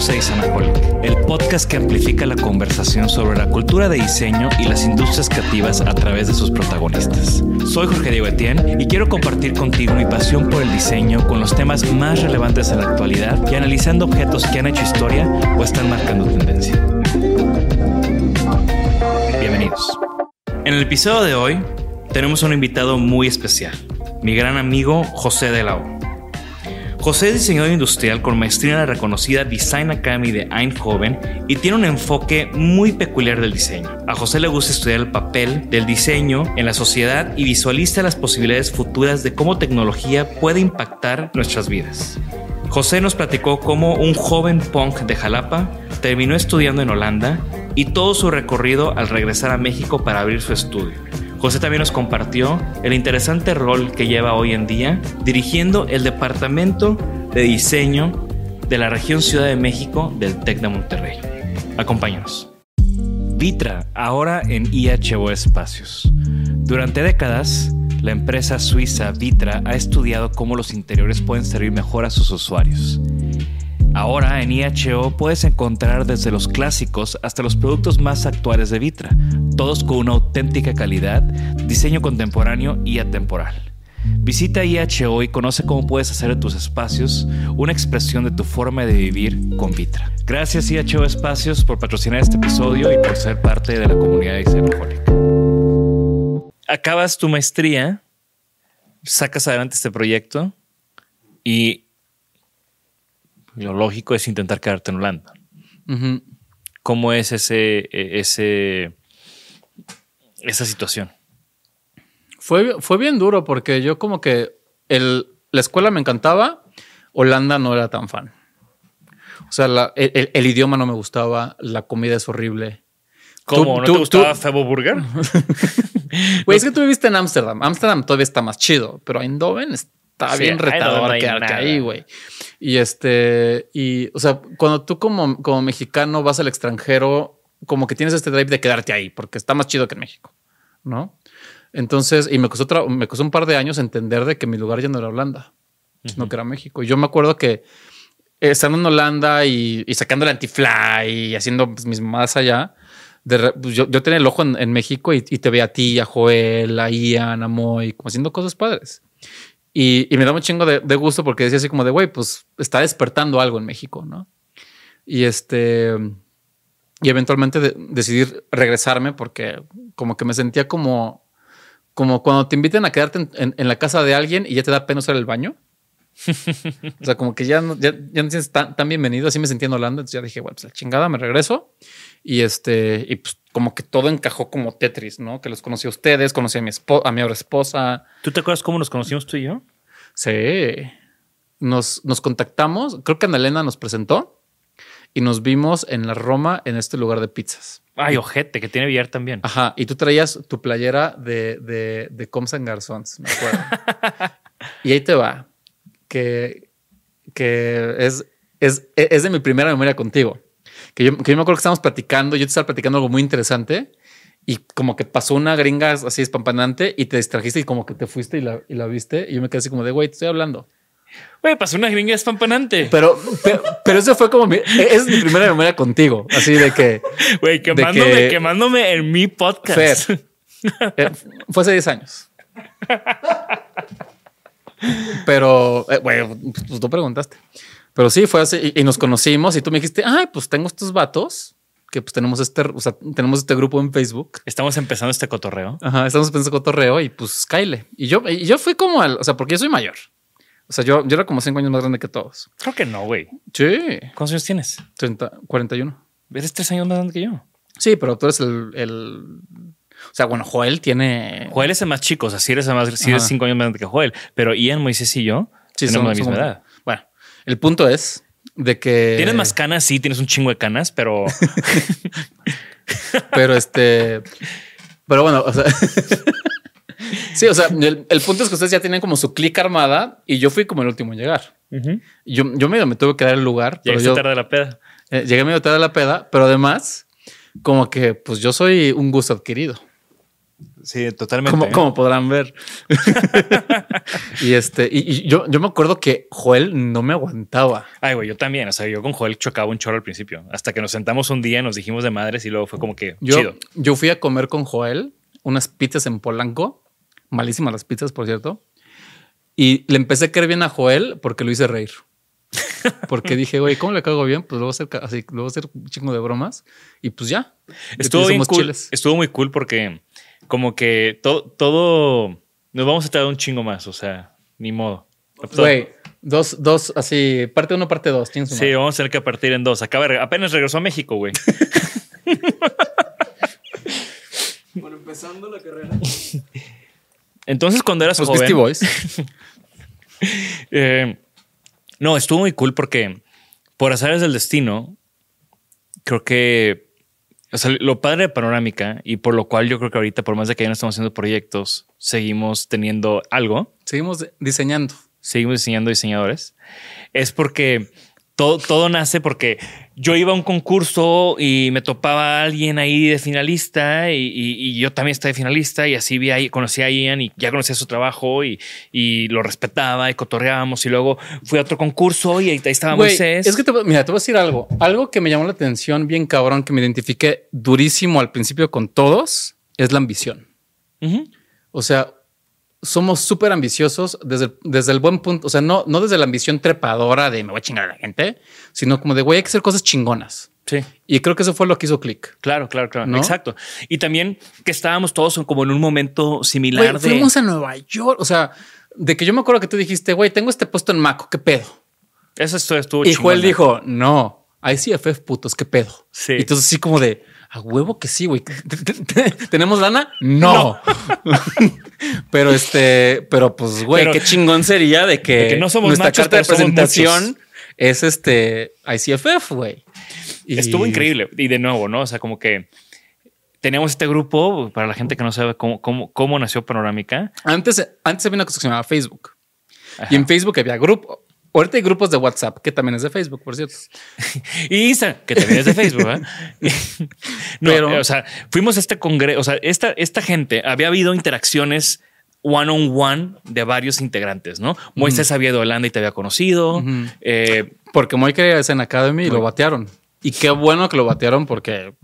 Bienvenidos a el podcast que amplifica la conversación sobre la cultura de diseño y las industrias creativas a través de sus protagonistas. Soy Jorge Diego Etienne y quiero compartir contigo mi pasión por el diseño con los temas más relevantes de la actualidad y analizando objetos que han hecho historia o están marcando tendencia. Bienvenidos. En el episodio de hoy tenemos un invitado muy especial, mi gran amigo José de la O. José es diseñador industrial con maestría en la reconocida Design Academy de Eindhoven y tiene un enfoque muy peculiar del diseño. A José le gusta estudiar el papel del diseño en la sociedad y visualiza las posibilidades futuras de cómo tecnología puede impactar nuestras vidas. José nos platicó cómo un joven punk de Jalapa terminó estudiando en Holanda y todo su recorrido al regresar a México para abrir su estudio. José también nos compartió el interesante rol que lleva hoy en día dirigiendo el departamento de diseño de la región Ciudad de México del TEC de Monterrey. Acompáñanos. Vitra, ahora en IHO Espacios. Durante décadas, la empresa suiza Vitra ha estudiado cómo los interiores pueden servir mejor a sus usuarios. Ahora en IHO puedes encontrar desde los clásicos hasta los productos más actuales de Vitra, todos con una auténtica calidad, diseño contemporáneo y atemporal. Visita IHO y conoce cómo puedes hacer de tus espacios una expresión de tu forma de vivir con Vitra. Gracias IHO Espacios por patrocinar este episodio y por ser parte de la comunidad Diseñaholic. Acabas tu maestría, sacas adelante este proyecto y lo lógico es intentar quedarte en Holanda. ¿Cómo es ese, ese, esa situación? Fue, fue bien duro porque yo como que el, la escuela me encantaba, Holanda no era tan fan. O sea, la, el, el, idioma no me gustaba, la comida es horrible. ¿Cómo? ¿No tú, te gustaba Febo Burger? Güey, es que tú viviste en Ámsterdam. Ámsterdam todavía está más chido, pero Eindhoven está sí, bien retador quedarte ahí, güey. Y este, y, o sea, cuando tú como, como mexicano vas al extranjero, como que tienes este drive de quedarte ahí, porque está más chido que en México, ¿no? Entonces, y me costó, otra, me costó un par de años entender de que mi lugar ya no era Holanda, sino que era México. Y yo me acuerdo que estando en Holanda y, y sacando el anti-fly y haciendo pues, mis mamadas allá, de, pues, yo, yo, tenía el ojo en, en México y, y, te veía a ti, a Joel, a Ian, a Moy, como haciendo cosas padres. Y, y me daba un chingo de, de, gusto porque decía así como de, güey, pues está despertando algo en México, ¿no? Y este, y eventualmente de, decidí regresarme porque como que me sentía como, como cuando te inviten a quedarte en, en, en la casa de alguien y ya te da pena usar el baño. o sea, como que ya no, ya, ya no tan, tan, bienvenido. Así me sentía en Holanda. Entonces ya dije, bueno, pues la chingada, me regreso. Y este, y pues como que todo encajó como Tetris, ¿no? Que los conocí a ustedes, conocí a mi, esposa, a mi ahora esposa. ¿Tú te acuerdas cómo nos conocimos tú y yo? Sí. Nos, nos contactamos. Creo que Ana Elena nos presentó. y nos vimos en la Roma en este lugar de pizzas. Ay, ojete, que tiene billar también. Ajá, y tú traías tu playera de, de, de Coms and Garzons, me acuerdo. y ahí te va, que, que es, es, es de mi primera memoria contigo. Que yo, que yo me acuerdo que estábamos platicando, yo te estaba platicando algo muy interesante y como que pasó una gringa así espampanante y te distrajiste y como que te fuiste y la, y la viste y yo me quedé así como de, güey, te estoy hablando. Güey, pasó una gringa espampanante. Pero, pero, pero, eso fue como mi, es mi primera memoria contigo. Así de que. Güey, quemándome, que, quemándome en mi podcast. Fer, eh, fue hace 10 años. Pero, eh, güey, pues tú preguntaste. Pero sí, fue así y, y, nos conocimos y tú me dijiste, ay, pues tengo estos vatos que pues tenemos este, o sea, tenemos este grupo en Facebook. Estamos empezando este cotorreo. Ajá, estamos empezando este cotorreo y pues Kyle. Y yo, y yo fui como al, o sea, porque yo soy mayor. O sea, yo, yo era como cinco años más grande que todos. Creo que no, güey. Sí. ¿Cuántos años tienes? 30, 41. Eres tres años más grande que yo. Sí, pero tú eres el, el... O sea, bueno, Joel tiene. Joel es el más chico. O sea, si eres, el más, si eres cinco años más grande que Joel. Pero Ian, Moisés y yo sí, tenemos la misma edad. El punto es de que. Tienes más canas, sí, tienes un chingo de canas, pero. pero este. Pero bueno, o sea. Sí, o sea, el, el, punto es que ustedes ya tienen como su clic armada y yo fui como el último en llegar. Uh -huh. Yo, yo medio me tuve que dar el lugar. Llegué yo, tarde a la peda. Eh, llegué medio tarde a la peda, pero además, como que pues yo soy un gusto adquirido. Sí, totalmente. Como, ¿eh? como podrán ver. y este, y, y, yo, yo me acuerdo que Joel no me aguantaba. Ay, güey, yo también. O sea, yo con Joel chocaba un chorro al principio. Hasta que nos sentamos un día, nos dijimos de madres y luego fue como que yo, chido. Yo fui a comer con Joel unas pizzas en Polanco. Malísimas las pizzas, por cierto. Y le empecé a querer bien a Joel porque lo hice reír. Porque dije, güey, ¿cómo le cago bien? Pues luego hacer así, luego hacer un chingo de bromas y pues ya. Estuvo bien cool. Chiles. Estuvo muy cool porque como que todo, todo nos vamos a traer un chingo más. O sea, ni modo. Güey, dos, dos, así, parte uno, parte dos. Sí, madre? vamos a tener que partir en dos. Acaba, apenas regresó a México, güey. bueno, empezando la carrera. Entonces, cuando eras Los joven. Beastie Boys. eh, no, estuvo muy cool porque por azares del destino, creo que o sea, lo padre de Panorámica y por lo cual yo creo que ahorita, por más de que ya no estamos haciendo proyectos, seguimos teniendo algo. Seguimos diseñando. Seguimos diseñando diseñadores. Es porque todo, todo nace porque yo iba a un concurso y me topaba a alguien ahí de finalista y, y, y, yo también estaba de finalista y así vi ahí, conocí a Ian y ya conocía su trabajo y, y lo respetaba y cotorreábamos y luego fui a otro concurso y ahí, ahí estaba Güey, Moisés. Es que te, mira, te voy a decir algo. Algo que me llamó la atención bien cabrón, que me identifiqué durísimo al principio con todos, es la ambición. Uh -huh. O sea, somos súper ambiciosos desde, desde el buen punto, o sea, no, no desde la ambición trepadora de me voy a chingar a la gente, sino como de güey, hay que hacer cosas chingonas. Sí. Y creo que eso fue lo que hizo click. Claro, claro, claro. ¿No? Exacto. Y también que estábamos todos como en un momento similar. De... Fuimos a Nueva York. O sea, de que yo me acuerdo que tú dijiste, güey, tengo este puesto en Maco, ¿qué pedo? Eso estuvo Y Joel dijo, no, ICFF putos, ¿qué pedo? Sí. Y entonces, así como de, a huevo que sí, güey. ¿Tenemos lana? No. no. pero este, pero pues, güey, qué chingón sería de que, de que no somos nuestra machos, carta de presentación es este ICFF, güey. Y... Estuvo increíble. Y de nuevo, ¿no? O sea, como que teníamos este grupo, para la gente que no sabe cómo, cómo, cómo nació Panorámica. Antes, antes había una cosa que se llamaba Facebook. Ajá. Y en Facebook había grupo. Ahorita hay grupos de WhatsApp, que también es de Facebook, por cierto. y Instagram, que también es de Facebook. ¿eh? no, Pero, o sea, fuimos a este congreso, o sea, esta, esta gente, había habido interacciones one on one de varios integrantes, ¿no? Moisés -huh. había ido a Holanda y te había conocido. Eh, porque Moy quería en Academy y lo batearon. Y qué bueno que lo batearon porque...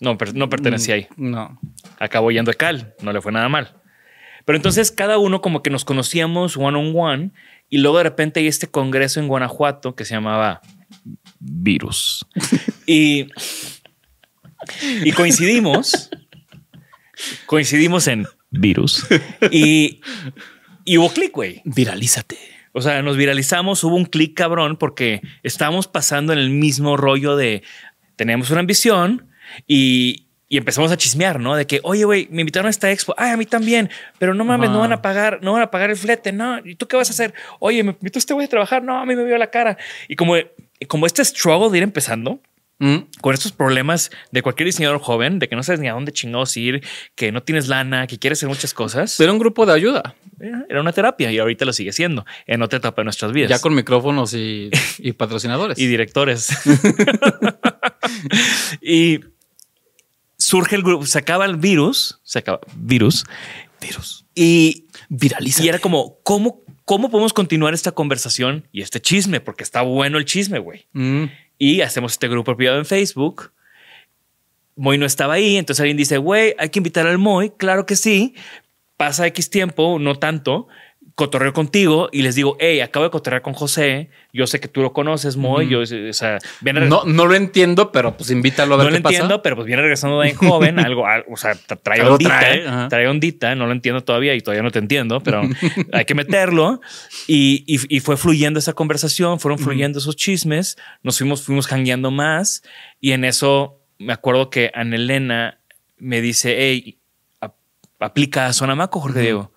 No, no pertenecía ahí. No. Acabó yendo a Cal, no le fue nada mal. Pero entonces cada uno como que nos conocíamos one on one y luego de repente hay este congreso en Guanajuato que se llamaba Virus. y, y coincidimos, coincidimos en Virus y, y hubo clic, güey. Viralízate. O sea, nos viralizamos, hubo un clic cabrón porque estábamos pasando en el mismo rollo de tenemos una ambición y, y empezamos a chismear, ¿no? De que, oye, güey, me invitaron a esta expo. Ay, a mí también. Pero no mames, no van a pagar, no van a pagar el flete. No, ¿y tú qué vas a hacer? Oye, me invitó este güey a trabajar. No, a mí me vio la cara. Y como como este struggle de ir empezando, Mm. con estos problemas de cualquier diseñador joven, de que no sabes ni a dónde chingados ir, que no tienes lana, que quieres hacer muchas cosas. Era un grupo de ayuda, Era una terapia y ahorita lo sigue siendo en otra etapa de nuestras vidas. ya con micrófonos y, y patrocinadores. y directores. y surge el grupo, se acaba el virus, se acaba virus, virus. Y Viraliza. Y era como, ¿cómo, ¿cómo podemos continuar esta conversación y este chisme? Porque está bueno el chisme, güey. Mm. Y hacemos este grupo privado en Facebook. Moy no estaba ahí, entonces alguien dice, güey, hay que invitar al Moy. Claro que sí. Pasa X tiempo, no tanto. Cotorreo contigo y les digo, hey, acabo de cotorrear con José. Yo sé que tú lo conoces, Moy. Yo, o sea, viene No, no lo entiendo, pero pues invítalo a ver no qué lo pasa. entiendo, pero pues viene regresando de joven, algo, al- o sea, tra- trae Algo ondita, trae, ondita, no lo entiendo todavía y todavía no te entiendo, pero hay que meterlo. Y, y- y fue fluyendo esa conversación, fueron fluyendo esos chismes, nos fuimos, fuimos hangueando más y en eso me acuerdo que Anelena me dice, hey, ap- aplica a Sonamaco, Jorge Diego.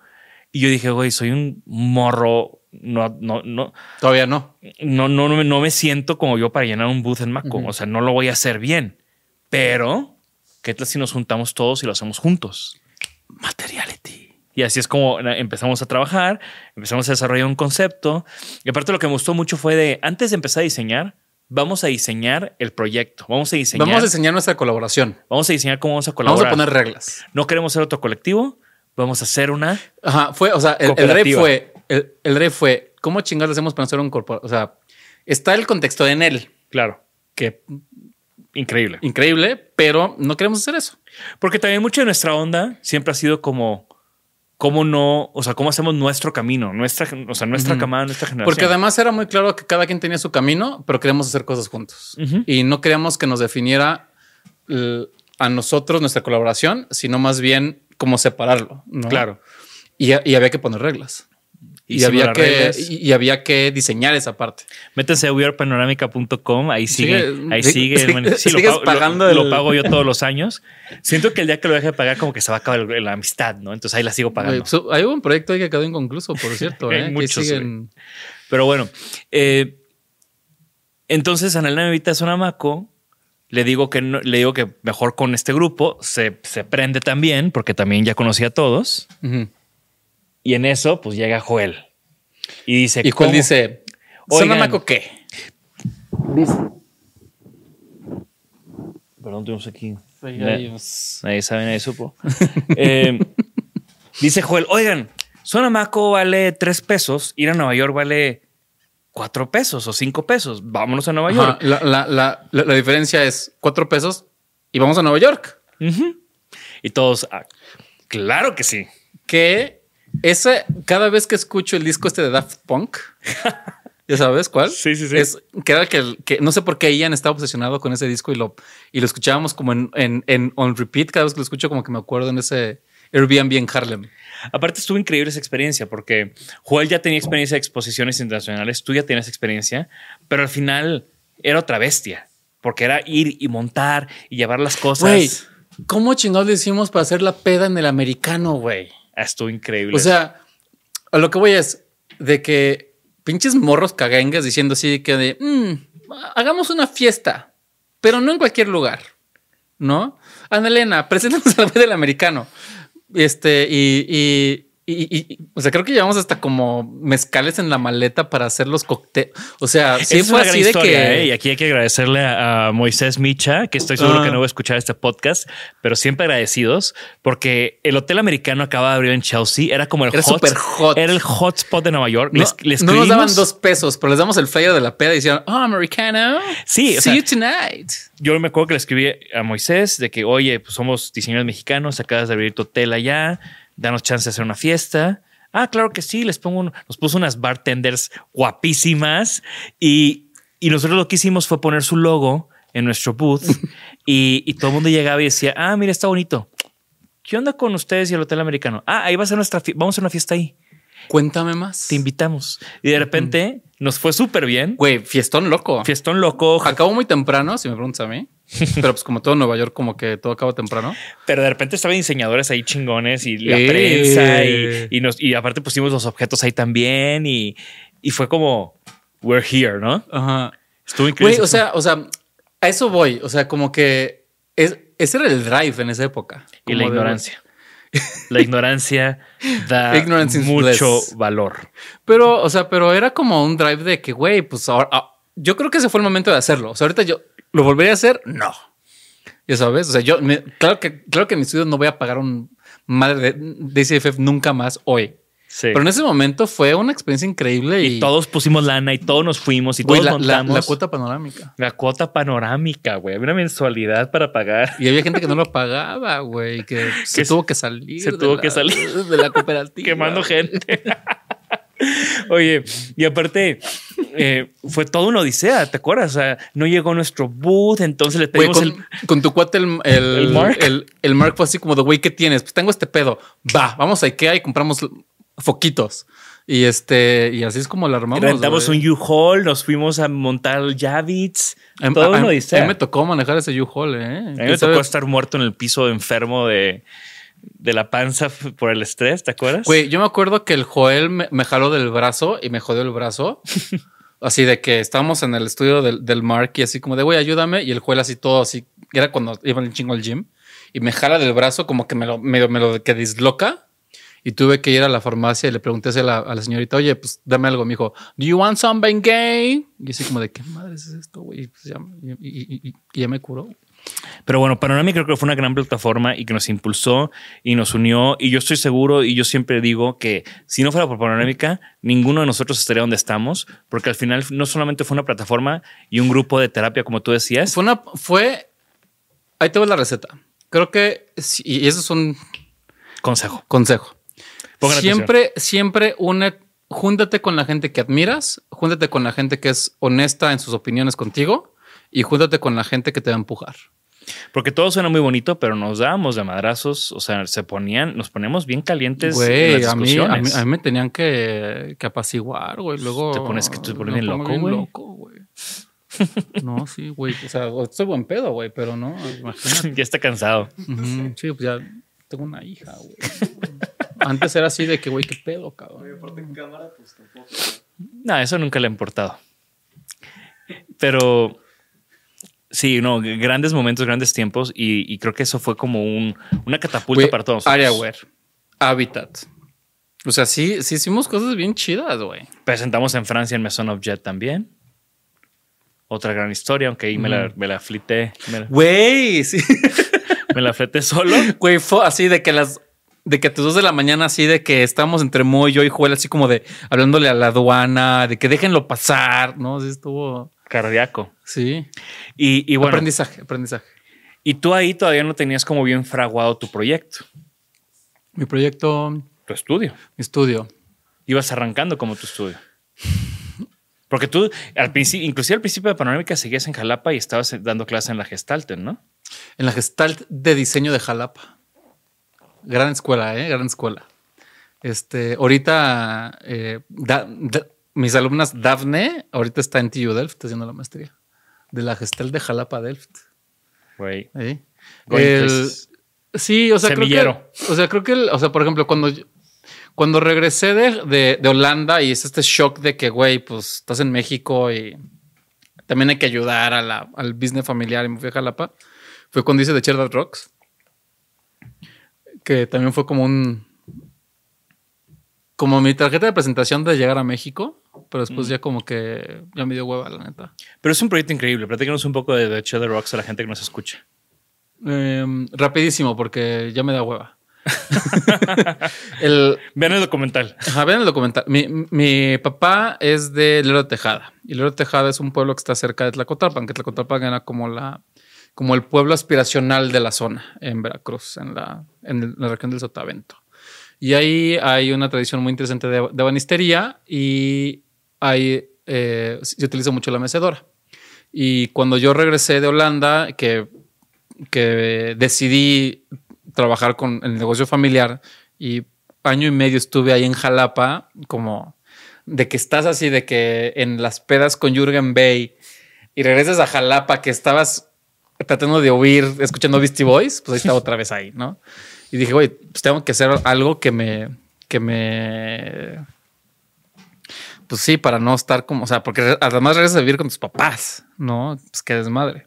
Y yo dije, güey, soy un morro, no, no, no, Todavía no. no, no, no, me- no me siento como yo para llenar un booth en Maco. O sea, no lo voy a hacer bien. Pero, ¿qué tal si nos juntamos todos y lo hacemos juntos? Materiality. Y así es como empezamos a trabajar, empezamos a desarrollar un concepto. Y aparte lo que me gustó mucho fue de, antes de empezar a diseñar, vamos a diseñar el proyecto. Vamos a diseñar. Vamos a diseñar nuestra colaboración. vamos a diseñar cómo vamos a Vamos colaborar. a poner reglas. No queremos ser otro colectivo. Vamos a hacer una. Ajá, fue, o sea, el, el rey fue, el, el rey fue, ¿cómo chingados hacemos para hacer un corporativo? O sea, está el contexto en él, Claro. que Increíble. increíble, pero no queremos hacer eso. Porque también mucho de nuestra onda siempre ha sido como cómo no, o sea, cómo hacemos nuestro camino, nuestra, o sea, nuestra camada, nuestra generación. Porque además era muy claro que cada quien tenía su camino, pero queríamos hacer cosas juntos. Y no queríamos que nos definiera a nosotros nuestra colaboración, sino más bien cómo separarlo. ¿no? Claro. Y, y había que poner reglas. Y había, que, reglas. y, y había que diseñar esa parte. Métanse a wearpanorámica.com, ahí sigue, Sigue- ahí sigue- sigue. bueno, sí, lo pago, lo- pagando lo el- pago yo todos los años. Siento que el día que lo deje de pagar, como que se va a acabar la amistad, ¿no? Entonces ahí la sigo pagando. Hay un proyecto ahí que quedó inconcluso, por cierto. Hay ¿eh? Muchos, siguen- Pero bueno, eh, entonces Analena me invita a Sonamaco. Le digo que no- le digo que mejor con este grupo se, se prende también, porque también ya conocía a todos. Y en eso, pues llega Joel. Y dice: Y cuál ¿cómo? dice. ¿Sonamaco qué? Perdón, tuvimos aquí. Ahí, Na- ahí, pues. Nadie sabe, nadie supo. Eh, dice Joel: Oigan, Sonamaco vale tres pesos, ir a Nueva York vale cuatro pesos o cinco pesos. Vámonos a Nueva Ajá, York. la, la- la- la- diferencia es cuatro pesos y vamos a Nueva York. Y todos, "Ah, claro que sí. Que ese, cada vez que escucho el disco este de Daft Punk, ¿ya sabes cuál? Sí, sí, sí. Es que era que no sé por qué Ian estaba obsesionado con ese disco y lo, y lo escuchábamos como en, en, en on repeat. Cada vez que lo escucho, como que me acuerdo en ese Airbnb en Harlem. Aparte estuvo increíble esa experiencia porque Joel ya tenía experiencia de exposiciones internacionales, tú ya tenías experiencia, pero al final era otra bestia, porque era ir y montar y llevar las cosas. Güey, ¿cómo chingados le hicimos para hacer la peda en el americano, güey? Ah, Estuvo increíble. O sea, a lo que voy es de que pinches morros cagengues diciendo así que de "Mm, hagamos una fiesta, pero no en cualquier lugar, ¿no? Ana Elena, preséntanos a la vez del americano. Este, y, y- y- o sea, creo que llevamos hasta como mezcales en la maleta para hacer los cócteles. O sea, sí es fue una gran así de historia, que. ¿eh? Y aquí hay que agradecerle a, a Moisés Micha, que estoy seguro Ah. que no va a escuchar este podcast, pero siempre agradecidos, porque el hotel americano acaba de abrir en Chelsea. Era como el Era hot, hot. Era el hotspot de Nueva York. No, Les- les no nos daban dos pesos, pero les damos el flyer de la peda y decían, oh, americano. Sí, o see sea- you tonight. yo me acuerdo que le escribí a Moisés de que, oye, pues somos diseñadores mexicanos, acabas de abrir tu hotel allá, danos chance de hacer una fiesta. Ah, claro que sí, les pongo, un- nos puso unas bartenders guapísimas y, y nosotros lo que hicimos fue poner su logo en nuestro booth y, y todo el mundo llegaba y decía, ah, mira, está bonito. ¿Qué onda con ustedes y el hotel americano? Ah, ahí va a ser nuestra, vamos a hacer una fiesta ahí. Cuéntame más. Te invitamos. Y de repente nos fue súper bien. Güey, fiestón loco. Fiestón loco, Acabó muy temprano, si me preguntas a mí. Pero pues como todo Nueva York, como que todo acaba temprano. Pero de repente estaban diseñadores ahí chingones y la Eh. prensa y, y nos, y aparte pusimos los objetos ahí también y, y fue como, we're here, ¿no? Ajá. Estuvo increíble. Güey, o sea, o sea, a eso voy. O sea, como que es, ese era el drive en esa época. y la ignorancia. La ignorancia da mucho bliss. valor. Pero, o sea, pero era como un drive de que, güey, pues ahora, ah, yo creo que ese fue el momento de hacerlo. O sea, ahorita yo lo volvería a hacer, no. Ya sabes, o sea, yo, me- claro que, claro que en mi estudio no voy a pagar un madre de, ICFF nunca más hoy. Sí. Pero en ese momento fue una experiencia increíble y, y todos pusimos lana y todos nos fuimos y güey, todos la, la- montamos. la cuota panorámica. La cuota panorámica, güey. Había una mensualidad para pagar. Y había gente que no lo pagaba, güey, que se se- tuvo que salir. se tuvo la- que salir. de la cooperativa. Quemando gente. Oye, y aparte, eh, fue toda una odisea, ¿te acuerdas? O sea, no llegó nuestro booth, entonces le pedimos con, el. con tu cuate el, el, ¿El Mark? El, el Mark fue así como de, güey, ¿qué tienes? Pues tengo este pedo. Va, vamos a Ikea y compramos foquitos. Y este, y así es como la armamos. Rentamos un U-Haul, nos fuimos a montar el Javits. A- Toda a- una a- odisea. a mí me tocó manejar ese U-Haul, ¿eh? A mí me ¿Quién tocó estar muerto en el piso enfermo de, de la panza por el estrés, ¿te acuerdas? Güey, yo me acuerdo que el Joel me, me jaló del brazo y me jodió el brazo. así de que estábamos en el estudio del, del Mark y así como de, güey, ayúdame. Y el Joel así todo así, era cuando iban el chingo al gym. Y me jala del brazo como que me lo, me, me lo que disloca. Y tuve que ir a la farmacia y le pregunté a la, a la señorita, oye, pues dame algo. Me dijo, ¿Do you want some Bengay? Y así como de, ¿qué madre es esto, güey? Y, pues ya, y- y- y- y ya me curó. Pero bueno, Panorámica creo que fue una gran plataforma y que nos impulsó y nos unió. Y yo estoy seguro y yo siempre digo que si no fuera por Panorámica, ninguno de nosotros estaría donde estamos, porque al final no solamente fue una plataforma y un grupo de terapia, como tú decías. Fue una, fue, ahí te va la receta. Creo que, sí, y eso es un Consejo. consejo. Pongan siempre, siempre une, júntate con la gente que admiras, júntate con la gente que es honesta en sus opiniones contigo y júntate con la gente que te va a empujar. Porque todo suena muy bonito, pero nos dábamos de madrazos. O sea, se ponían, nos poníamos bien calientes. en Güey, a mí, a, mí, discusiones. a mí me tenían que, que apaciguar, güey. Luego. Te pones que te pones bien loco, güey. loco, güey. No, sí, güey. O sea, soy buen pedo, güey, pero no, imagínate. ya está cansado. Sí, pues ya tengo una hija, güey. Antes era así de que, güey, qué pedo, cabrón. Aparte en cámara, pues tampoco. No, eso nunca le ha importado. Pero sí, no, grandes momentos, grandes tiempos. Y, y creo que eso fue como un, una catapulta para todos. nosotros. Areaware, Habitat. O sea, sí, sí hicimos cosas bien chidas, güey. Presentamos en Francia en Maison Objet también. Otra gran historia, aunque ahí me, la, me la flité. Güey, sí. me la fleté solo. Güey, fue así de que las. De que a tus dos de la mañana, así de que estábamos entre Mo y yo y Joel, así como de hablándole a la aduana, de que déjenlo pasar, ¿no? Sí, estuvo. Cardíaco. Sí. Y, y bueno, aprendizaje, aprendizaje. y tú ahí todavía no tenías como bien fraguado tu proyecto, Mi proyecto, tu estudio. mi estudio. Ibas arrancando como tu estudio. Porque tú, al principio, inclusive al principio de Panorámica, seguías en Jalapa y estabas dando clase en la Gestalten, ¿no? En la Gestalt de Diseño de Jalapa. Gran escuela, ¿eh? Gran escuela. Este, ahorita, eh, Da- Da- mis alumnas Dafne, ahorita está en TU Delft haciendo la maestría. De la Gestalt de Jalapa Delft. Güey. ¿eh? El- sí, o sea, Semillero. creo que, o sea, creo que, el- o sea, por ejemplo, cuando, yo- cuando regresé de, de- de Holanda y es este shock de que, güey, pues estás en México y también hay que ayudar a la- al business familiar y me fui a Jalapa, fue cuando hice The Cheddar Rocks, que también fue como un, como mi tarjeta de presentación de llegar a México, pero Mm. después ya como que ya me dio hueva, la neta. Pero es un proyecto increíble. Platícanos un poco de The Cheddar Rocks a la gente que nos escucha. Em, rapidísimo, porque ya me da hueva. el, Vean el documental. Ajá, vean el documental. Mi, mi papá es de Lero Tejada. Y Lero Tejada es un pueblo que está cerca de Tlacotalpan, que Tlacotalpan era como la como el pueblo aspiracional de la zona en Veracruz, en la, en la región del Sotavento. Y ahí hay una tradición muy interesante de, de banistería y ahí eh, se utiliza mucho la mecedora. Y cuando yo regresé de Holanda, que, que decidí trabajar con el negocio familiar y año y medio estuve ahí en Jalapa, como de que estás así, de que en las pedas con Jürgen Bay y regresas a Jalapa, que estabas tratando de oír, escuchando Beastie Boys, pues ahí estaba otra vez ahí, ¿no? Y dije, güey, pues tengo que hacer algo que me, que me, pues sí, para no estar como, o sea, porque además regresas a vivir con tus papás, ¿no? Pues que desmadre.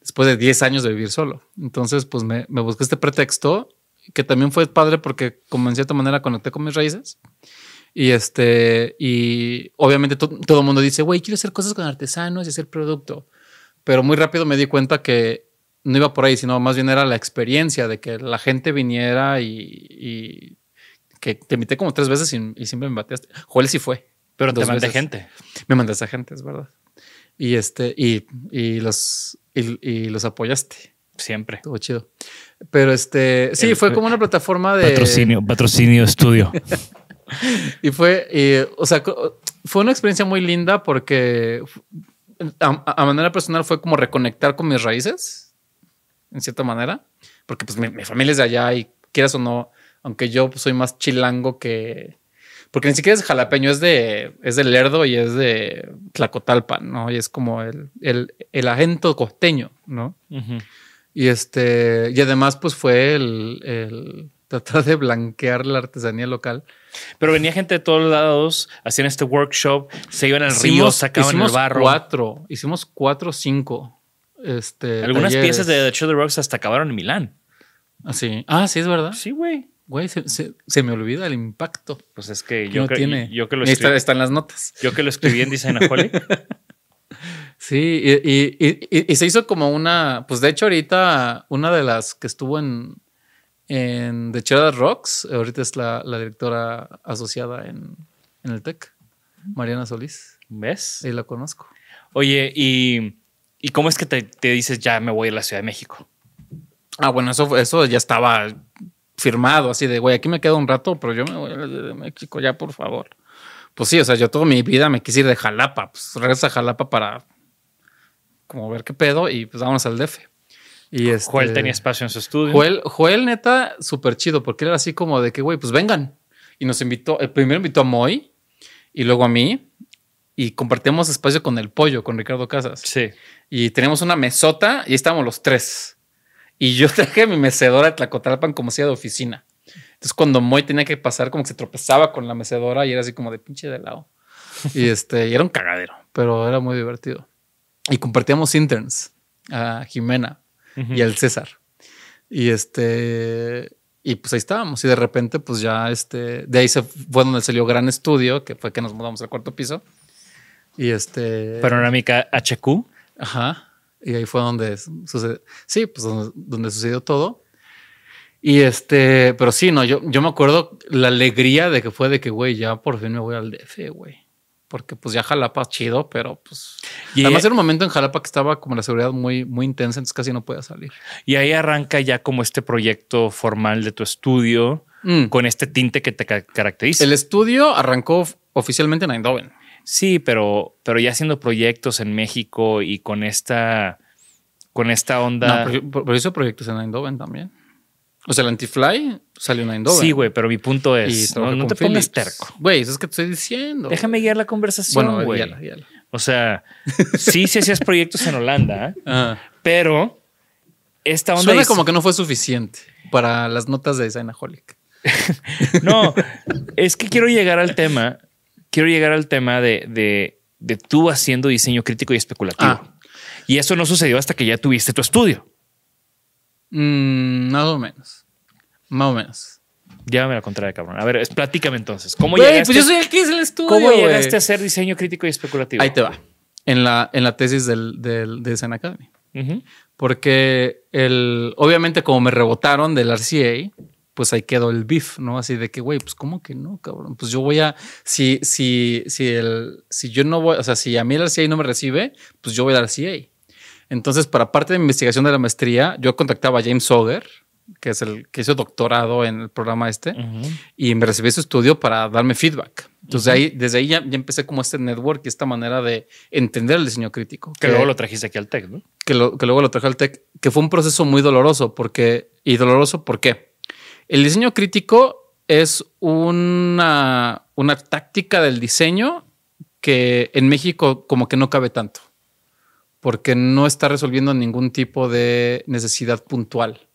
Después de 10 años de vivir solo. Entonces, pues me, me busqué este pretexto que también fue padre porque como en cierta manera conecté con mis raíces. Y este, y obviamente todo el mundo dice, güey, quiero hacer cosas con artesanos y hacer producto. Pero muy rápido me di cuenta que no iba por ahí, sino más bien era la experiencia de que la gente viniera y, que te invité como tres veces y, siempre me bateaste. Joel sí fue. Pero te mandé gente. Me mandaste gente, es verdad. Y este, y, y los, y, los apoyaste. Siempre. Estuvo chido. Pero este, sí, fue como una plataforma de. Patrocinio, patrocinio estudio. y fue, o sea, fue una experiencia muy linda porque a, manera personal fue como reconectar con mis raíces, en cierta manera, porque pues mi, familia es de allá y quieras o no, aunque yo soy más chilango que... Porque ni siquiera es jalapeño, es de, es de Lerdo y es de Tlacotalpan, ¿no? Y es como el, el, el agento costeño, ¿no? Y este, y además, pues fue el, tratar de blanquear la artesanía local. Pero venía gente de todos lados, hacían este workshop, se iban al río, sacaban el barro. Cuatro, hicimos cuatro o cinco. Este, Algunas piezas de The Show the Rocks hasta acabaron en Milán. Así. Ah, sí, es verdad. Sí, güey. Güey, se, me olvida el impacto. Pues es que yo, que, tiene. yo que lo escribí. Está, en las notas. Yo que lo escribí en Designaholic. sí, y, y, se hizo como una. Pues de hecho, ahorita una de las que estuvo en, en The Cheddar Rocks. Ahorita es la, directora asociada en, el TEC, Mariana Solís. ¿Ves? Y la conozco. Oye, ¿y, cómo es que te, dices ya me voy a la Ciudad de México? Ah, bueno, eso, eso ya estaba firmado, así de, güey, aquí me quedo un rato, pero yo me voy a la Ciudad de México, ya por favor. Pues sí, o sea, yo toda mi vida me quise ir de Jalapa, pues regresa a Jalapa para como ver qué pedo y pues vámonos al DF. Y este, Joel tenía espacio en su estudio. Joel, Joel neta, súper chido, porque era así como de que, güey, pues vengan. Y nos invitó, el primero invitó a Moy y luego a mí. Y compartimos espacio con el pollo, con Ricardo Casas. Sí. Y teníamos una mesota y estábamos los tres. Y yo traje mi mecedora de Tlacotalpan como si de oficina. Entonces, cuando Moy tenía que pasar, como que se tropezaba con la mecedora y era así como de pinche de lado. y este, y era un cagadero, pero era muy divertido. Y compartíamos interns a Jimena y el César. Y este, y pues ahí estábamos. Y de repente, pues ya este, de ahí se fue donde salió Gran Estudio, que fue que nos mudamos al cuarto piso. Y este. Panorámica HQ. Ajá. Y ahí fue donde sucedió. Sí, pues donde, sucedió todo. Y este, pero sí, no, yo, yo me acuerdo la alegría de que fue de que, güey, ya por fin me voy al DF, güey porque pues ya Jalapa chido, pero pues y además era un momento en Jalapa que estaba como la seguridad muy, muy intensa, entonces casi no podía salir. Y ahí arranca ya como este proyecto formal de tu estudio mm. con este tinte que te caracteriza. El estudio arrancó oficialmente en Eindhoven. Sí, pero, pero ya haciendo proyectos en México y con esta, con esta onda. No, pero, hizo proyectos en Eindhoven también. O sea, el Antifly salió en Eindhoven. Sí, güey, pero mi punto es, no, te pongas terco. Güey, eso es que te estoy diciendo. Déjame guiar la conversación, güey. O sea, sí, sí hacías proyectos en Holanda, pero esta onda... Suena como que no fue suficiente para las notas de Designaholic. no, es que quiero llegar al tema, quiero llegar al tema de, de, tú haciendo diseño crítico y especulativo. Ah. Y eso no sucedió hasta que ya tuviste tu estudio. Mm, más o menos. Más o menos. Llévame la contraria, cabrón. A ver, platícame entonces. ¿Cómo llegaste? Pues yo soy el que hice el estudio. ¿Cómo llegaste a hacer diseño crítico y especulativo? Ahí te va. En la, en la tesis del, del de Design Academy. Porque el, obviamente, como me rebotaron del RCA, pues ahí quedó el beef, ¿no? Así de que, güey, pues cómo que no, cabrón. Pues yo voy a, si, si, si el, si yo no voy, o sea, si a mí el RCA no me recibe, pues yo voy al RCA. Entonces, para parte de mi investigación de la maestría, yo contactaba a James Soger, que es el que hizo doctorado en el programa este, y me recibí su estudio para darme feedback. Entonces, ahí, desde ahí ya, empecé como este network y esta manera de entender el diseño crítico. Que, luego lo trajiste aquí al TEC, ¿no? Que, que luego lo traje al TEC, que fue un proceso muy doloroso, porque, y doloroso, ¿por qué? El diseño crítico es una, una táctica del diseño que en México como que no cabe tanto porque no está resolviendo ningún tipo de necesidad puntual.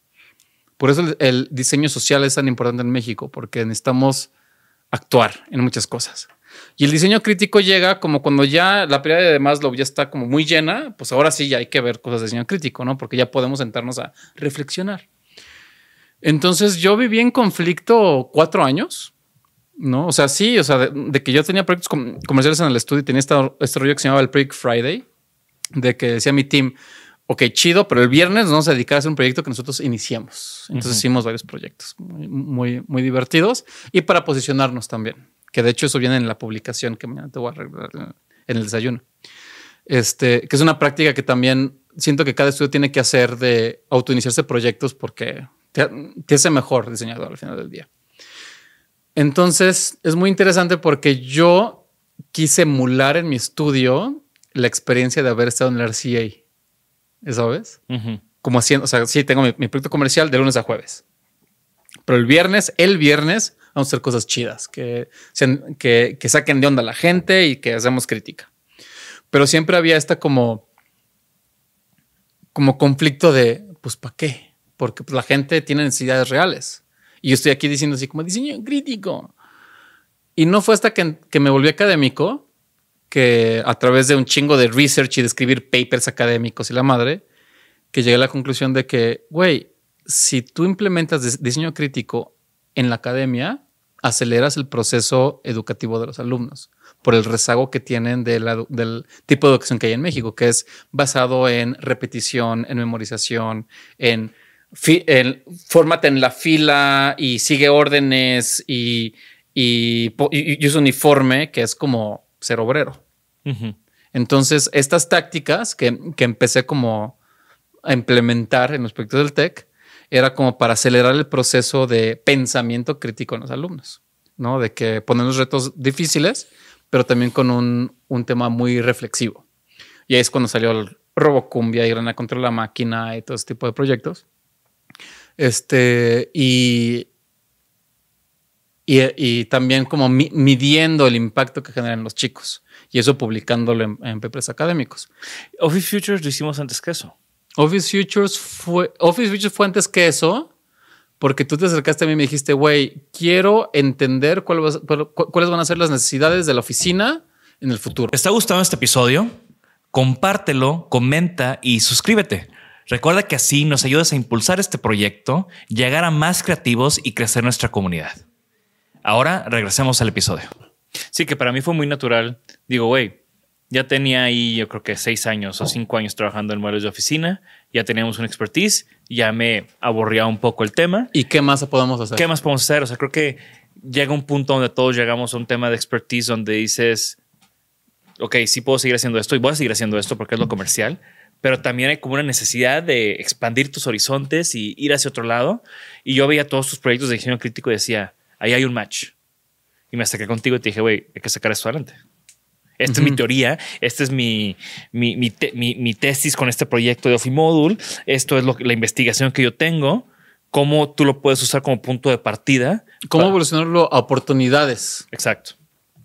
Por eso el, diseño social es tan importante en México, porque necesitamos actuar en muchas cosas. Y el diseño crítico llega como cuando ya la pirámide de Maslow ya está como muy llena, pues ahora sí ya hay que ver cosas de diseño crítico, ¿no? Porque ya podemos sentarnos a reflexionar. Entonces yo viví en conflicto cuatro años, ¿no? O sea, sí, o sea, de, que yo tenía proyectos comerciales en el estudio y tenía este, este rollo que se llamaba el Project Friday, de que decía mi team, ok, chido, pero el viernes nos vamos a dedicar a hacer un proyecto que nosotros iniciamos. Entonces hicimos varios proyectos muy, muy, muy divertidos y para posicionarnos también que de hecho eso viene en la publicación que mañana te voy a arreglar en el desayuno. Este, que es una práctica que también siento que cada estudio tiene que hacer de autoiniciarse proyectos porque te, hace mejor diseñador al final del día. Entonces es muy interesante porque yo quise emular en mi estudio la experiencia de haber estado en el RCA. ¿Sabes? Como haciendo, o sea, sí, tengo mi, mi proyecto comercial de lunes a jueves. Pero el viernes, el viernes, vamos a hacer cosas chidas, que, que, que saquen de onda a la gente y que hacemos crítica. Pero siempre había esta como, como conflicto de, pues, ¿para qué? Porque pues, la gente tiene necesidades reales. Y yo estoy aquí diciendo así como diseño crítico. Y no fue hasta que, que me volví académico que a través de un chingo de research y de escribir papers académicos y la madre, que llegué a la conclusión de que, güey, si tú implementas diseño crítico en la academia aceleras el proceso educativo de los alumnos por el rezago que tienen del tipo de educación que hay en México, que es basado en repetición, en memorización, en, en fórmate en la fila y sigue órdenes y, y, es uniforme, que es como ser obrero. Entonces, estas tácticas que, que empecé como a implementar en los proyectos del TEC, era como para acelerar el proceso de pensamiento crítico en los alumnos, ¿no? De que ponen los retos difíciles, pero también con un, un tema muy reflexivo. Y ahí es cuando salió el Robocumbia y Grana contra la máquina y todo ese tipo de proyectos. Este, y, y, también como midiendo el impacto que generan los chicos y eso publicándolo en, en papers académicos. Office Futures lo hicimos antes que eso. Office Futures fue, Office Futures fue antes que eso, porque tú te acercaste a mí y me dijiste, güey, quiero entender cuáles van a ser las necesidades de la oficina en el futuro. ¿Te está gustando este episodio? Compártelo, comenta y suscríbete. Recuerda que así nos ayudas a impulsar este proyecto, llegar a más creativos y crecer nuestra comunidad. Ahora regresemos al episodio. Sí, que para mí fue muy natural. Digo, güey, ya tenía ahí, yo creo que seis años o cinco años trabajando en modelos de oficina. Ya teníamos una expertise. Ya me aburría un poco el tema. ¿Y qué más podemos hacer? ¿Qué más podemos hacer? O sea, creo que llega un punto donde todos llegamos a un tema de expertise donde dices, ok, sí puedo seguir haciendo esto y voy a seguir haciendo esto porque es lo comercial. Pero también hay como una necesidad de expandir tus horizontes y ir hacia otro lado. Y yo veía todos tus proyectos de diseño crítico y decía, ahí hay un match. Y me acerqué contigo y te dije, güey, hay que sacar esto adelante. Esta es mi teoría, esta es mi, mi, mi, tesis con este proyecto de Ofimodul, esto es lo, la investigación que yo tengo, cómo tú lo puedes usar como punto de partida. Cómo evolucionarlo a oportunidades. Exacto.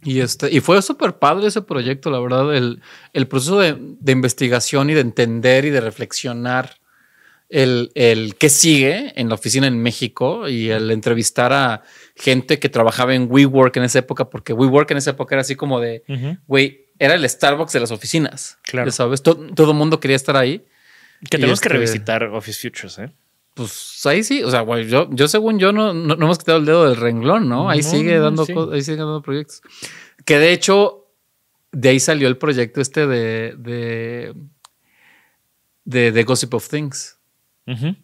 Y, este, y fue súper padre ese proyecto, la verdad, el, el proceso de, de, investigación y de entender y de reflexionar el, el qué sigue en la oficina en México y el entrevistar a gente que trabajaba en WeWork en esa época, porque WeWork en esa época era así como de, güey, era el Starbucks de las oficinas. Claro. ¿Sabes? Todo, el mundo quería estar ahí. Que tenemos que este revisitar Office Futures, ¿eh? Pues ahí sí, o sea, güey, yo, yo según yo no, no, hemos quitado el dedo del renglón, ¿no? Ahí sigue dando, ahí sigue dando proyectos. Que de hecho, de ahí salió el proyecto este de, de, de, de Gossip of Things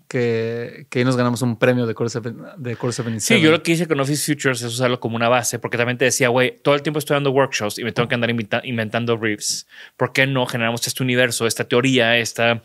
que, que, ahí nos ganamos un premio de Course de Sí, yo lo que hice con Office Futures es usarlo como una base, porque también te decía, güey, todo el tiempo estoy dando workshops y me tengo que andar inventando riffs. ¿Por qué no generamos este universo, esta teoría, esta,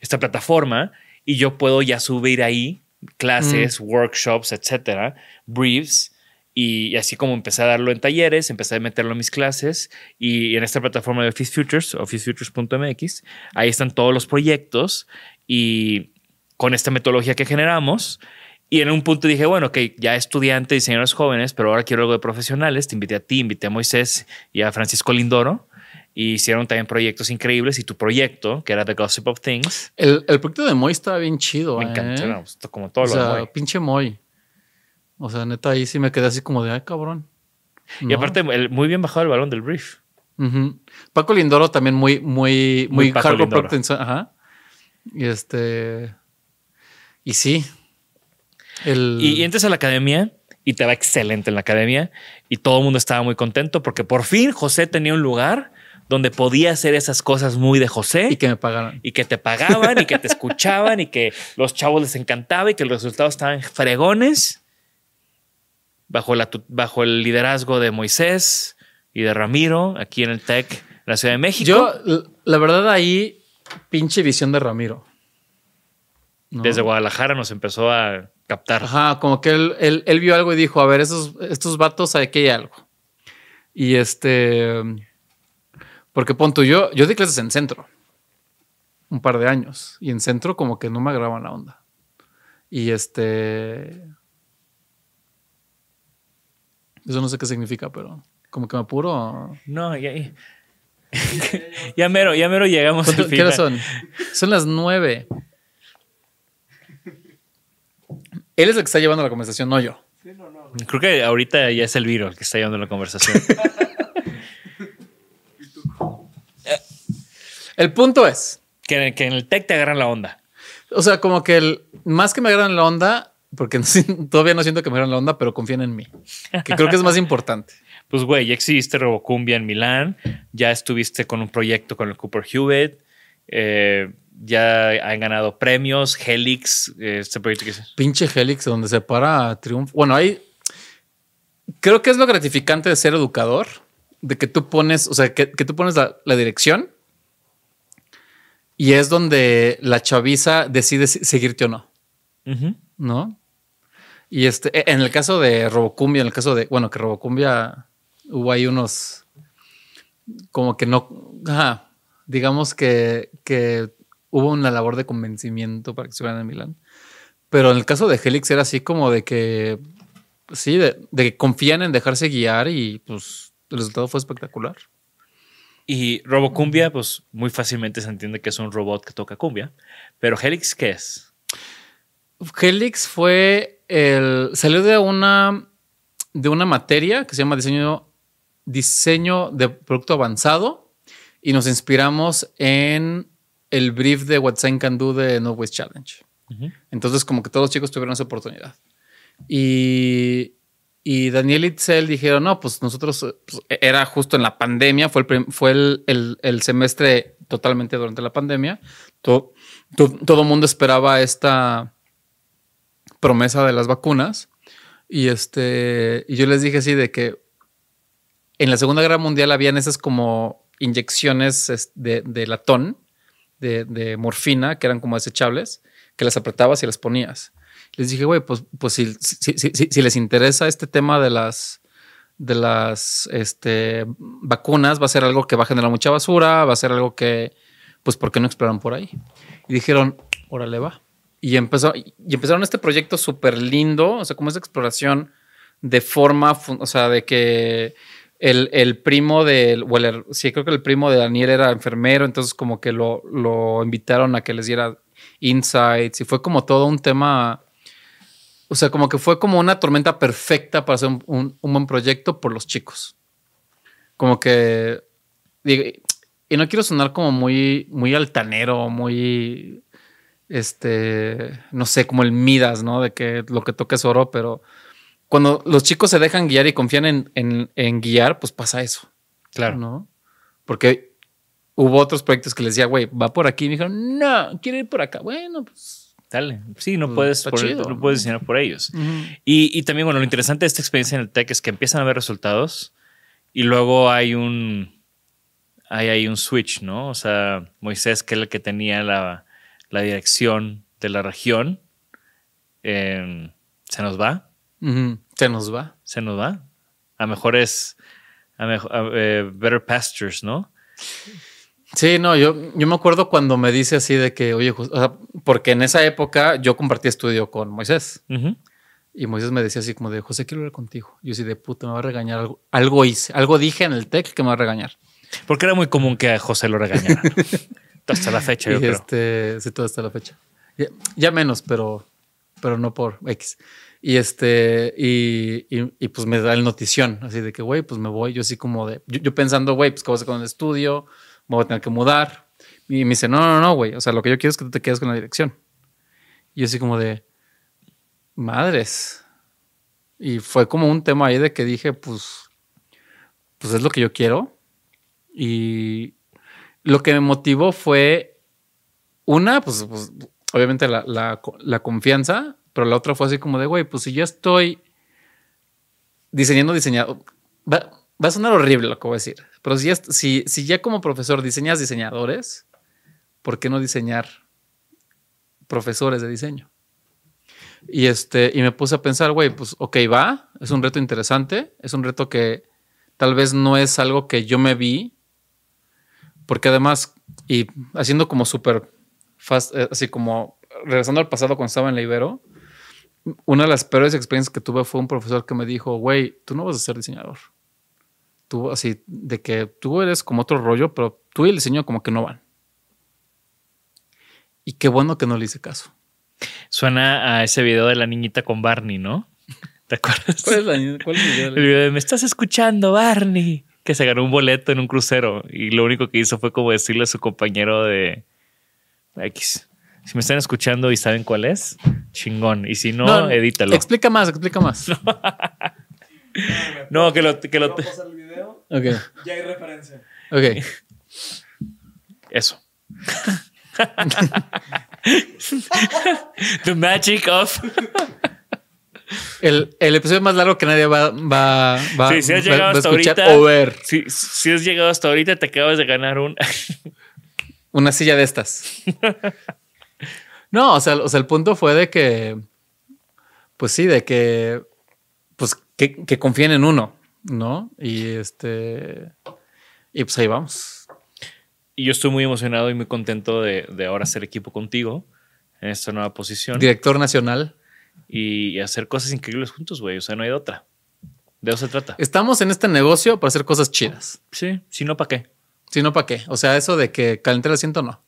esta plataforma? Y yo puedo ya subir ahí clases, mm. workshops, etcétera, briefs. Y, así como empecé a darlo en talleres, empecé a meterlo en mis clases y en esta plataforma de Office Futures, officefutures.mx, ahí están todos los proyectos y con esta metodología que generamos. Y en un punto dije, bueno, ok, ya estudiante, diseñadores jóvenes, pero ahora quiero algo de profesionales. Te invité a ti, invité a Moisés y a Francisco Lindoro. Y hicieron también proyectos increíbles. Y tu proyecto, que era The Gossip of Things. El, el proyecto de Moy estaba bien chido. Me encantó, ¿eh? pues, como todo o lo sea, pinche Moy. O sea, neta, ahí sí me quedé así como de, ay, cabrón. Y aparte, muy bien bajado el balón del brief. Paco Lindoro también muy, muy, muy, muy Ajá. Y este. Y sí. Y, entras a la academia y te va excelente en la academia. Y todo el mundo estaba muy contento porque por fin José tenía un lugar donde podía hacer esas cosas muy de José. Y que me pagaran. Y que te pagaban y que te escuchaban y que los chavos les encantaba y que los resultados estaban fregones. Bajo, la, bajo el liderazgo de Moisés y de Ramiro aquí en el TEC, en la Ciudad de México. Yo, la verdad, ahí, pinche visión de Ramiro. Desde Guadalajara nos empezó a captar. Ajá, como que él, él, vio algo y dijo, a ver, esos, estos vatos, aquí hay algo. Y este porque punto, yo, yo di clases en centro un par de años y en centro como que no me agravan la onda. Y este... Eso no sé qué significa, pero como que me apuro. No, ya, ya mero, ya mero llegamos al ¿Qué hora son? Son las nueve. Él es el que está llevando la conversación, no yo. Creo que ahorita ya es el Viro el que está llevando la conversación. El punto es. Que, en el tech te agarran la onda. O sea, como que el, más que me agarran la onda, porque todavía no siento que me agarran la onda, pero confían en mí. Que creo que es más importante. Pues, güey, ya existe Robocumbia en Milán, ya estuviste con un proyecto con el Cooper Hewitt, eh, ya han ganado premios, Helix, eh, este proyecto que es. Pinche Helix, donde se para triunfo. Bueno, ahí creo que es lo gratificante de ser educador, de que tú pones, o sea, que, tú pones la dirección y es donde la chaviza decide seguirte o no. ¿No? Y este, e, en el caso de Robocumbia, en el caso de, bueno, que Robocumbia hubo ahí unos, como que no, digamos que, que hubo una labor de convencimiento para que se vayan a Milán. Pero en el caso de Helix era así como de que, sí, de, de que confían en dejarse guiar y pues el resultado fue espectacular. Y Robocumbia, pues muy fácilmente se entiende que es un robot que toca cumbia. Pero Helix, ¿qué es? Helix fue el. salió de una. de una materia que se llama diseño. diseño de producto avanzado. Y nos inspiramos en el brief de What Sign Can Do de No Waste Challenge. Entonces, como que todos los chicos tuvieron esa oportunidad. Y, y Daniel y Itzel dijeron, no, pues nosotros, pues, era justo en la pandemia, fue el, fue el, semestre totalmente durante la pandemia. Todo, todo, mundo esperaba esta promesa de las vacunas. Y, este, y yo les dije así de que en la Segunda Guerra Mundial habían esas como inyecciones de, de latón, de, morfina, que eran como desechables, que las apretabas y las ponías les dije, güey, pues, pues si, si, les interesa este tema de las, de las este, vacunas, va a ser algo que va a generar mucha basura, va a ser algo que, pues, ¿por qué no exploran por ahí? Y dijeron, órale, va. Y, empezó, y empezaron este proyecto súper lindo, o sea, como esa exploración de forma, o sea, de que el, el primo de, o sí, creo que el primo de Daniel era enfermero, entonces como que lo, lo invitaron a que les diera insights y fue como todo un tema o sea, como que fue como una tormenta perfecta para hacer un, buen proyecto por los chicos. Como que. y no quiero sonar como muy, muy altanero, muy. Este. No sé, como el Midas, ¿no? De que lo que toca es oro, pero cuando los chicos se dejan guiar y confían en, en, guiar, pues pasa eso. Claro. ¿No? Porque hubo otros proyectos que les decía, güey, va por aquí. Y me dijeron, no, quiero ir por acá. Bueno, pues Dale. Sí, no, pues, puedes, no puedes diseñar por ellos. y, también, bueno, lo interesante de esta experiencia en el tech es que empiezan a ver resultados y luego hay un, hay, hay un switch, ¿no? O sea, Moisés, que es el que tenía la, dirección de la región, em, se nos va. Se nos va. Se nos va. A mejores, a mejor, eh, better pastures, ¿no? Sí, no, yo, yo me acuerdo cuando me dice así de que, oye, porque en esa época yo compartí estudio con Moisés. Y Moisés me decía así como de, José, quiero hablar contigo. Yo así de puta, me va a regañar algo. Algo hice, algo dije en el tech que me va a regañar. Porque era muy común que a José lo regañaran. hasta la fecha, yo este, Sí, todo hasta la fecha. Ya, menos, pero, pero no por X. Y este, y, y, pues me da el notición, así de que, güey, pues me voy. Yo así como de, yo, pensando, güey, pues ¿qué voy a hacer con el estudio? Me voy a tener que mudar. Y me dice, no, no, no, güey. O sea, lo que yo quiero es que tú te quedes con la dirección. Y yo así como de, madres. Y fue como un tema ahí de que dije, pues, pues es lo que yo quiero. Y lo que me motivó fue, una, pues, pues obviamente la, la confianza pero la otra fue así como de, güey, pues si ya estoy diseñando diseñado, va, a sonar horrible lo que voy a decir, pero si ya, si, si ya como profesor diseñas diseñadores, ¿por qué no diseñar profesores de diseño? Y, este, y me puse a pensar, güey, pues ok, va, es un reto interesante, es un reto que tal vez no es algo que yo me vi, porque además, y haciendo como súper fast, eh, así como regresando al pasado cuando estaba en la Ibero, una de las peores experiencias que tuve fue un profesor que me dijo, güey, tú no vas a ser diseñador. Tú así, de que tú eres como otro rollo, pero tú y el diseño como que no van. Y qué bueno que no le hice caso. Suena a ese video de la niñita con Barney, ¿no? ¿Te acuerdas? ¿Cuál es, la, el video? El video de Me estás escuchando, Barney. Que se ganó un boleto en un crucero y lo único que hizo fue como decirle a su compañero de X si me están escuchando y saben cuál es, chingón. Y si no, edítalo. Explica más, explica más. no, que lo. Que lo a pasar el video. Ok. Ya hay referencia. Ok. Eso. The magic of. El, el, episodio más largo que nadie va, va, va, sí, si has llegado hasta ahorita, o ver. Si, si has llegado hasta ahorita, te acabas de ganar un. Una silla de estas. No, o sea, o sea, el punto fue de que, pues sí, de que, pues que, que confíen en uno, ¿no? Y este, y pues ahí vamos. Y yo estoy muy emocionado y muy contento de, de ahora hacer equipo contigo en esta nueva posición. Director nacional. Y, hacer cosas increíbles juntos, güey. O sea, no hay otra. De eso se trata. Estamos en este negocio para hacer cosas chidas. Sí, si no, ¿para qué? Si no, ¿para qué? O sea, eso de que calentar el asiento, no.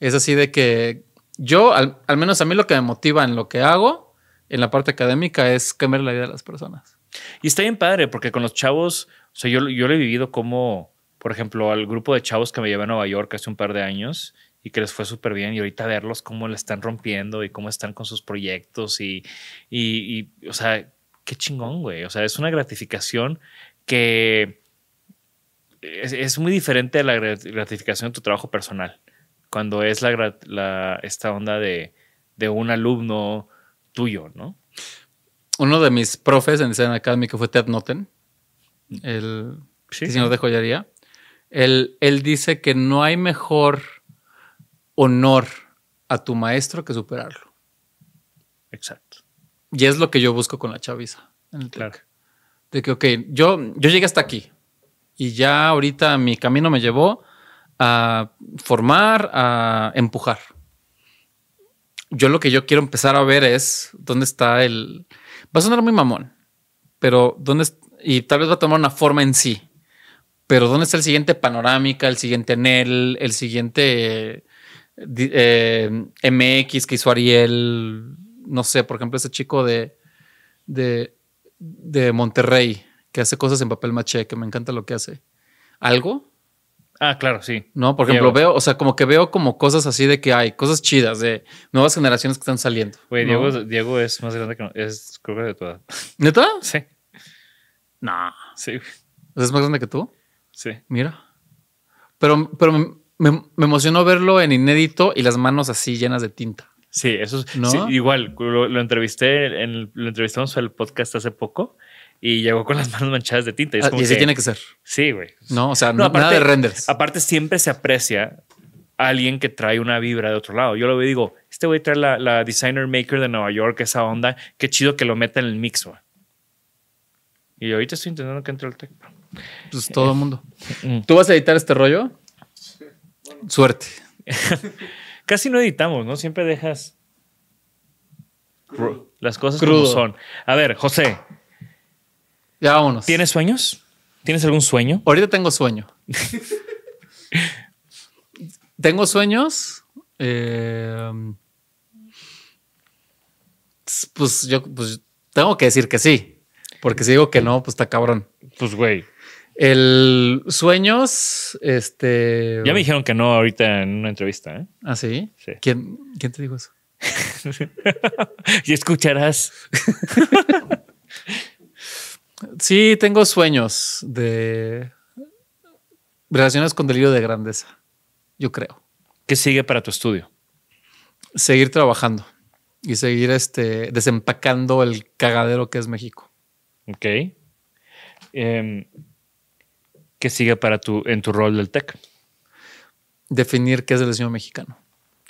Es así de que yo, al, menos a mí lo que me motiva en lo que hago, en la parte académica, es cambiar la vida de las personas. Y está bien padre, porque con los chavos, o sea, yo, yo lo he vivido como, por ejemplo, al grupo de chavos que me llevé a Nueva York hace un par de años y que les fue súper bien y ahorita verlos cómo le están rompiendo y cómo están con sus proyectos y, y, y o sea, qué chingón, güey. O sea, es una gratificación que es, es muy diferente a la gratificación de tu trabajo personal cuando es la, esta onda de, un alumno tuyo, ¿no? Uno de mis profes en Design Academy, que fue Ted Noten, el diseñador de joyería, él, él dice que no hay mejor honor a tu maestro que superarlo. Exacto. Y es lo que yo busco con la chaviza. claro. De que, ok, yo, yo llegué hasta aquí y ya ahorita mi camino me llevó a formar, a empujar. Yo lo que yo quiero empezar a ver es dónde está el... Va a sonar muy mamón, pero dónde... Y tal vez va a tomar una forma en sí. Pero dónde está el siguiente panorámica, el siguiente Enel, el siguiente eh, MX que hizo Ariel, no sé, por ejemplo, ese chico de, de, de Monterrey que hace cosas en papel maché, que me encanta lo que hace. ¿Algo? Ah, claro, sí. No, por ejemplo, veo, o sea, como que veo como cosas así de que hay cosas chidas de nuevas generaciones que están saliendo. Güey, Diego, es más grande que no, es creo que de tu edad. ¿Neta? Sí. No. Sí. ¿Es más grande que tú? Sí. Mira. Pero, pero me, emocionó verlo en inédito y las manos así llenas de tinta. Sí, eso es ¿No? igual. Lo, entrevisté, en lo entrevistamos en el podcast hace poco y llegó con las manos manchadas de tinta. Y, es ah, así tiene que ser. Sí, güey. No, o sea, no, nada de renders. Aparte, siempre se aprecia a alguien que trae una vibra de otro lado. Yo lo veo y digo, este güey trae la, designer maker de Nueva York, esa onda. Qué chido que lo meta en el mix, güey. Y ahorita estoy intentando que entre el tech. Pues todo el mundo. Mm. ¿Tú vas a editar este rollo? Suerte. Casi no editamos, ¿no? Siempre dejas las cosas como son. A ver, José, ya vámonos. ¿Tienes sueños? ¿Tienes algún sueño? Ahorita tengo sueño. tengo sueños. Eh, Pues yo pues, tengo que decir que sí. Porque si digo que no, pues está cabrón. Pues, güey. El sueños, este. Ya me dijeron que no ahorita en una entrevista, ¿eh? ¿Ah, sí? Sí. ¿Quién, ¿Quién te dijo eso? y escucharás. Sí, tengo sueños de relaciones con delirio de grandeza. Yo creo. ¿Qué sigue para tu estudio? Seguir trabajando y seguir este, desempacando el cagadero que es México. Ok. Em, ¿Qué sigue para tu, en tu rol del tech? Definir qué es el diseño mexicano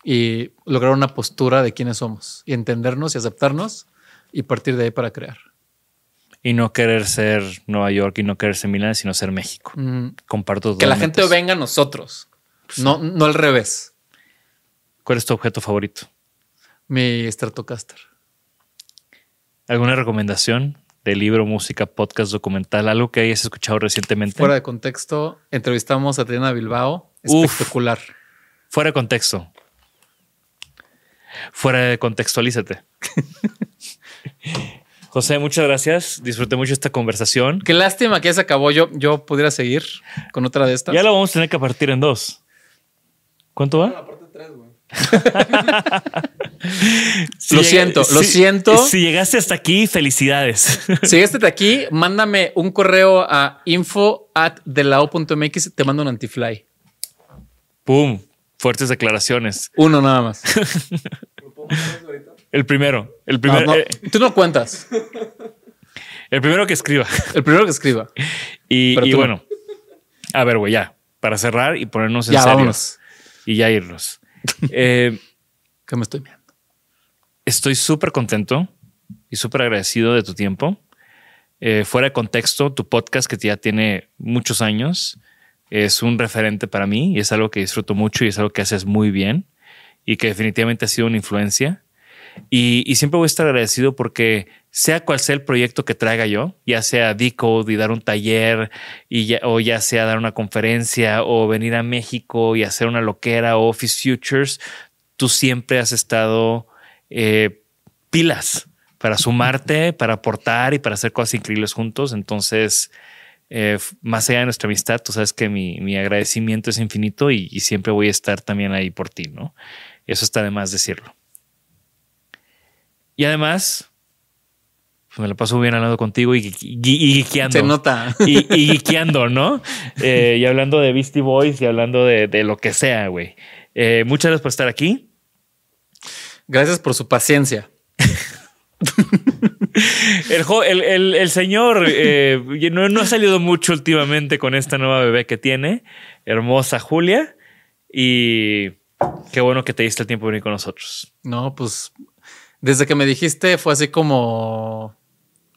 y lograr una postura de quiénes somos y entendernos y aceptarnos y partir de ahí para crear. Y no querer ser Nueva York y no querer ser Milán, sino ser México. Mm, Comparto que la gente eso. venga a nosotros, no, no al revés. ¿Cuál es tu objeto favorito? Mi Stratocaster. ¿Alguna recomendación de libro, música, podcast, documental, algo que hayas escuchado recientemente? Fuera de contexto, entrevistamos a Triana Bilbao. Uf. Espectacular. Fuera de contexto. Fuera de contextualízate. José, muchas gracias. Disfruté mucho esta conversación. Qué lástima que ya se acabó. Yo, yo pudiera seguir con otra de estas. Ya lo vamos a tener que partir en dos. ¿Cuánto va? La parte 3, güey. Lo siento, lo siento. Si llegaste hasta aquí, felicidades. Si llegaste hasta aquí, mándame un correo a info at delao.mx. Te mando un antifly. Pum. Fuertes declaraciones. Uno nada más. ¿Lo puedo ahorita? El primero. El primero, no, eh, tú no cuentas. el primero que escriba. El primero que escriba. Y, no. bueno. A ver, güey, ya. Para cerrar y ponernos en Ya, serio. vámonos. Y ya irnos. Eh, Que me estoy mirando. estoy súper contento y súper agradecido de tu tiempo. Eh, fuera de contexto, tu podcast que ya tiene muchos años es un referente para mí y es algo que disfruto mucho y es algo que haces muy bien y que definitivamente ha sido una influencia. Y, siempre voy a estar agradecido porque sea cual sea el proyecto que traiga yo, ya sea Decode y dar un taller, o ya sea dar una conferencia, o venir a México y hacer una loquera o Office Futures, tú siempre has estado eh, pilas para sumarte, para aportar y para hacer cosas increíbles juntos. Entonces, eh, más allá de nuestra amistad, tú sabes que mi, mi agradecimiento es infinito y, y siempre voy a estar también ahí por ti, ¿no? Eso está de más decirlo. Y además, pues me la paso bien hablando contigo y, y. Se nota. Y, y ¿no? Eh, y hablando de Beastie Boys y hablando de, de lo que sea, güey. Eh, muchas gracias por estar aquí. Gracias por su paciencia. El, el- el señor eh, no, no ha salido mucho últimamente con esta nueva bebé que tiene, hermosa Julia. Y qué bueno que te diste el tiempo de venir con nosotros. No, pues desde que me dijiste fue así como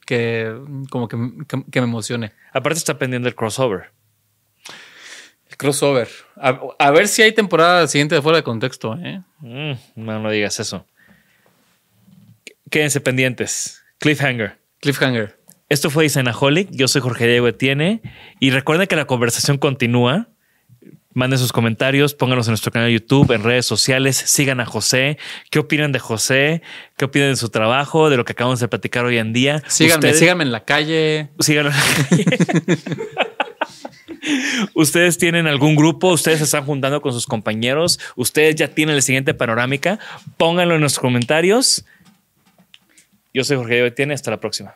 que, como que, que- que me emocione. Aparte está pendiente el crossover. El crossover. A, a ver si hay temporada siguiente de fuera de contexto. ¿eh? Mm, no, no digas eso. Quédense pendientes. Cliffhanger. Cliffhanger. Esto fue Designaholic. Yo soy Jorge Diego Etienne. Y recuerden que la conversación continúa. Manden sus comentarios, pónganlos en nuestro canal de YouTube, en redes sociales, sigan a José. ¿Qué opinan de José? ¿Qué opinan de su trabajo? De lo que acabamos de platicar hoy en día. Síganme, Ustedes- síganme en la calle. síganlo en la calle. Ustedes tienen algún grupo, ustedes se están juntando con sus compañeros, ustedes ya tienen la siguiente panorámica, pónganlo en los comentarios. Yo soy Jorge Etienne, hasta la próxima.